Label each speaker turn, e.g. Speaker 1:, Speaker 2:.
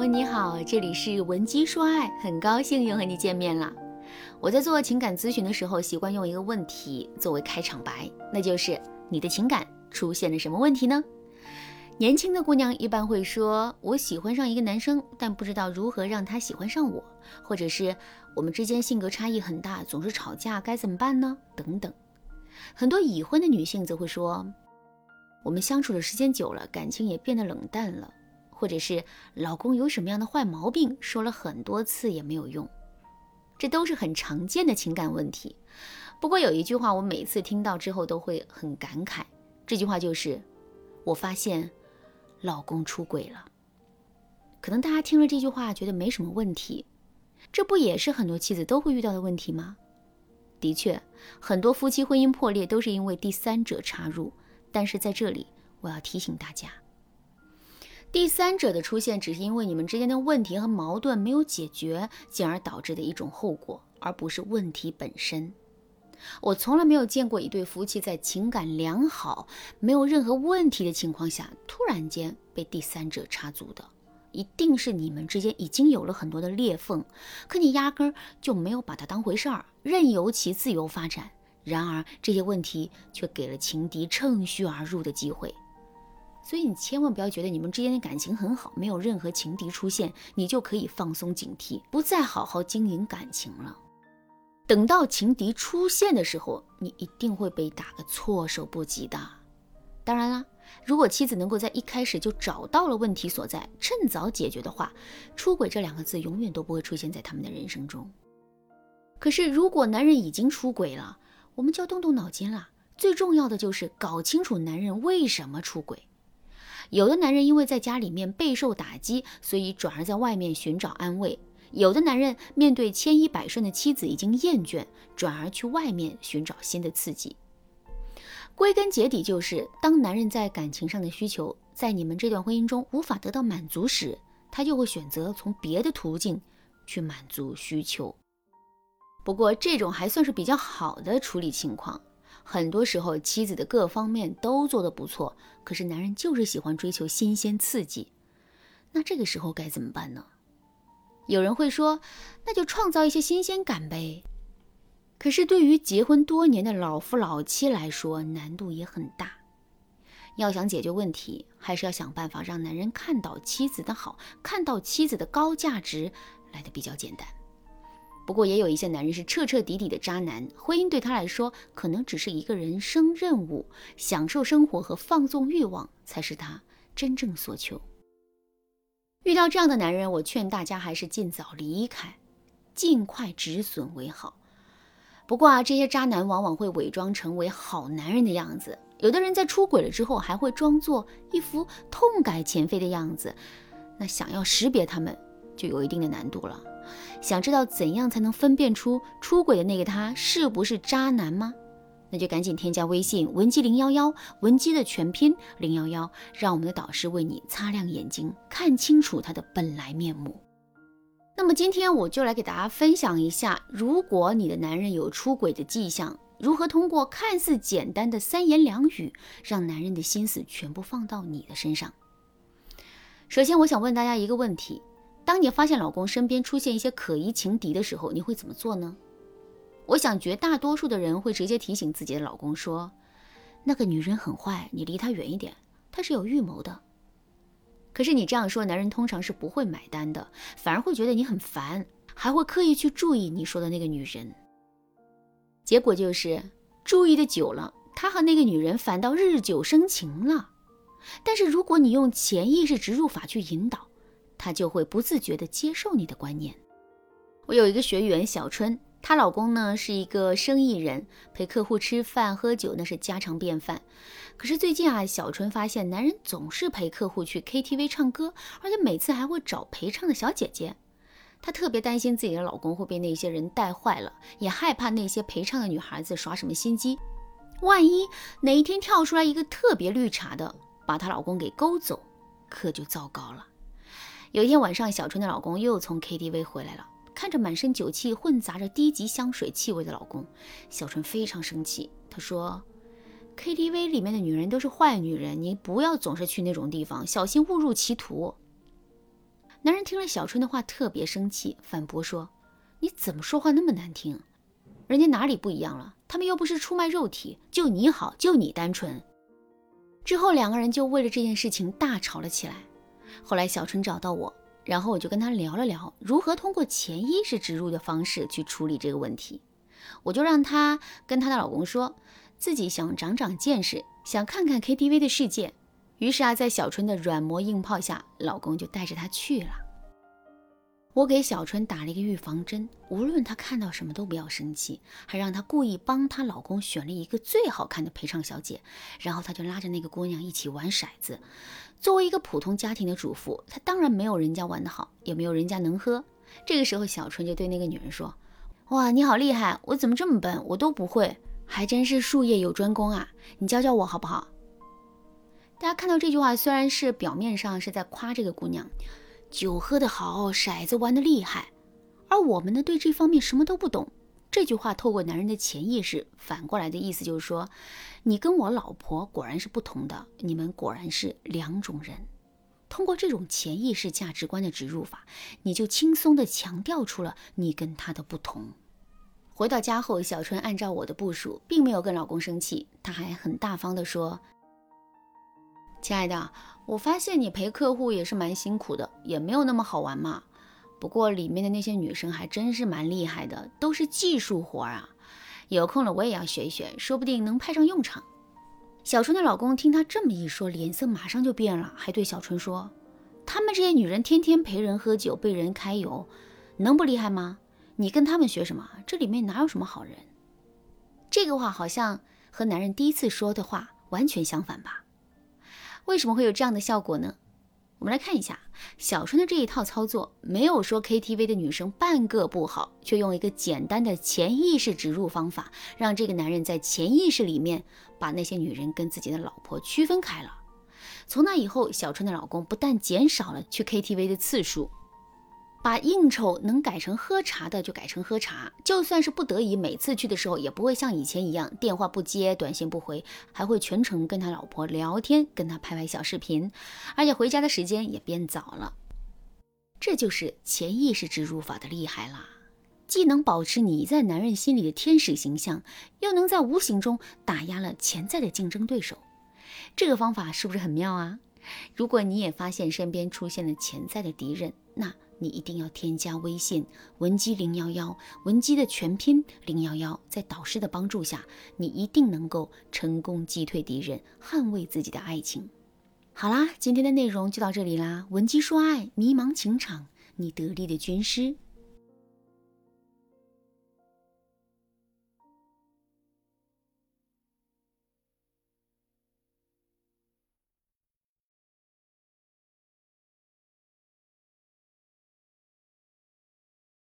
Speaker 1: Hello，你好，这里是文姬说爱，很高兴又和你见面了。我在做情感咨询的时候，习惯用一个问题作为开场白，那就是你的情感出现了什么问题呢？年轻的姑娘一般会说：“我喜欢上一个男生，但不知道如何让他喜欢上我，或者是我们之间性格差异很大，总是吵架，该怎么办呢？”等等。很多已婚的女性则会说：“我们相处的时间久了，感情也变得冷淡了。”或者是老公有什么样的坏毛病，说了很多次也没有用，这都是很常见的情感问题。不过有一句话，我每次听到之后都会很感慨，这句话就是：“我发现老公出轨了。”可能大家听了这句话觉得没什么问题，这不也是很多妻子都会遇到的问题吗？的确，很多夫妻婚姻破裂都是因为第三者插入。但是在这里，我要提醒大家。第三者的出现，只是因为你们之间的问题和矛盾没有解决，进而导致的一种后果，而不是问题本身。我从来没有见过一对夫妻在情感良好、没有任何问题的情况下，突然间被第三者插足的。一定是你们之间已经有了很多的裂缝，可你压根儿就没有把它当回事儿，任由其自由发展。然而这些问题却给了情敌趁虚而入的机会。所以你千万不要觉得你们之间的感情很好，没有任何情敌出现，你就可以放松警惕，不再好好经营感情了。等到情敌出现的时候，你一定会被打个措手不及的。当然啦，如果妻子能够在一开始就找到了问题所在，趁早解决的话，出轨这两个字永远都不会出现在他们的人生中。可是如果男人已经出轨了，我们就要动动脑筋了。最重要的就是搞清楚男人为什么出轨。有的男人因为在家里面备受打击，所以转而在外面寻找安慰；有的男人面对千依百顺的妻子已经厌倦，转而去外面寻找新的刺激。归根结底，就是当男人在感情上的需求在你们这段婚姻中无法得到满足时，他就会选择从别的途径去满足需求。不过，这种还算是比较好的处理情况。很多时候，妻子的各方面都做得不错，可是男人就是喜欢追求新鲜刺激。那这个时候该怎么办呢？有人会说，那就创造一些新鲜感呗。可是对于结婚多年的老夫老妻来说，难度也很大。要想解决问题，还是要想办法让男人看到妻子的好，看到妻子的高价值，来的比较简单。不过也有一些男人是彻彻底底的渣男，婚姻对他来说可能只是一个人生任务，享受生活和放纵欲望才是他真正所求。遇到这样的男人，我劝大家还是尽早离开，尽快止损为好。不过啊，这些渣男往往会伪装成为好男人的样子，有的人在出轨了之后还会装作一副痛改前非的样子，那想要识别他们就有一定的难度了。想知道怎样才能分辨出出轨的那个他是不是渣男吗？那就赶紧添加微信文姬零幺幺，文姬的全拼零幺幺，让我们的导师为你擦亮眼睛，看清楚他的本来面目。那么今天我就来给大家分享一下，如果你的男人有出轨的迹象，如何通过看似简单的三言两语，让男人的心思全部放到你的身上。首先，我想问大家一个问题。当你发现老公身边出现一些可疑情敌的时候，你会怎么做呢？我想绝大多数的人会直接提醒自己的老公说：“那个女人很坏，你离她远一点，她是有预谋的。”可是你这样说，男人通常是不会买单的，反而会觉得你很烦，还会刻意去注意你说的那个女人。结果就是注意的久了，他和那个女人反倒日久生情了。但是如果你用潜意识植入法去引导，她就会不自觉地接受你的观念。我有一个学员小春，她老公呢是一个生意人，陪客户吃饭喝酒那是家常便饭。可是最近啊，小春发现男人总是陪客户去 KTV 唱歌，而且每次还会找陪唱的小姐姐。她特别担心自己的老公会被那些人带坏了，也害怕那些陪唱的女孩子耍什么心机。万一哪一天跳出来一个特别绿茶的，把她老公给勾走，可就糟糕了。有一天晚上，小春的老公又从 KTV 回来了，看着满身酒气混杂着低级香水气味的老公，小春非常生气。她说：“KTV 里面的女人都是坏女人，你不要总是去那种地方，小心误入歧途。”男人听了小春的话，特别生气，反驳说：“你怎么说话那么难听？人家哪里不一样了？他们又不是出卖肉体，就你好，就你单纯。”之后两个人就为了这件事情大吵了起来。后来小春找到我，然后我就跟她聊了聊如何通过潜意识植入的方式去处理这个问题。我就让她跟她的老公说，自己想长长见识，想看看 KTV 的世界。于是啊，在小春的软磨硬泡下，老公就带着她去了。我给小春打了一个预防针，无论她看到什么都不要生气，还让她故意帮她老公选了一个最好看的陪唱小姐，然后她就拉着那个姑娘一起玩骰子。作为一个普通家庭的主妇，她当然没有人家玩得好，也没有人家能喝。这个时候，小春就对那个女人说。哇，你好厉害！我怎么这么笨？我都不会，还真是术业有专攻啊！你教教我好不好？大家看到这句话，虽然是表面上是在夸这个姑娘，酒喝得好，骰子玩得厉害，而我们呢，对这方面什么都不懂。这句话透过男人的潜意识反过来的意思就是说，你跟我老婆果然是不同的，你们果然是两种人。通过这种潜意识价值观的植入法，你就轻松地强调出了你跟他的不同。回到家后，小春按照我的部署，并没有跟老公生气，她还很大方地说：“亲爱的，我发现你陪客户也是蛮辛苦的，也没有那么好玩嘛。不过里面的那些女生还真是蛮厉害的，都是技术活儿啊。有空了我也要学一学，说不定能派上用场。”小春的老公听她这么一说，脸色马上就变了，还对小春说：“他们这些女人天天陪人喝酒，被人揩油，能不厉害吗？你跟他们学什么？这里面哪有什么好人？”这个话好像和男人第一次说的话完全相反吧？为什么会有这样的效果呢？我们来看一下小春的这一套操作，没有说 KTV 的女生半个不好，却用一个简单的潜意识植入方法，让这个男人在潜意识里面把那些女人跟自己的老婆区分开了。从那以后，小春的老公不但减少了去 KTV 的次数。把应酬能改成喝茶的就改成喝茶，就算是不得已，每次去的时候也不会像以前一样电话不接、短信不回，还会全程跟他老婆聊天，跟他拍拍小视频，而且回家的时间也变早了。这就是潜意识植入法的厉害啦，既能保持你在男人心里的天使形象，又能在无形中打压了潜在的竞争对手。这个方法是不是很妙啊？如果你也发现身边出现了潜在的敌人，那。你一定要添加微信文姬零幺幺，文姬的全拼零幺幺，在导师的帮助下，你一定能够成功击退敌人，捍卫自己的爱情。好啦，今天的内容就到这里啦，文姬说爱，迷茫情场，你得力的军师。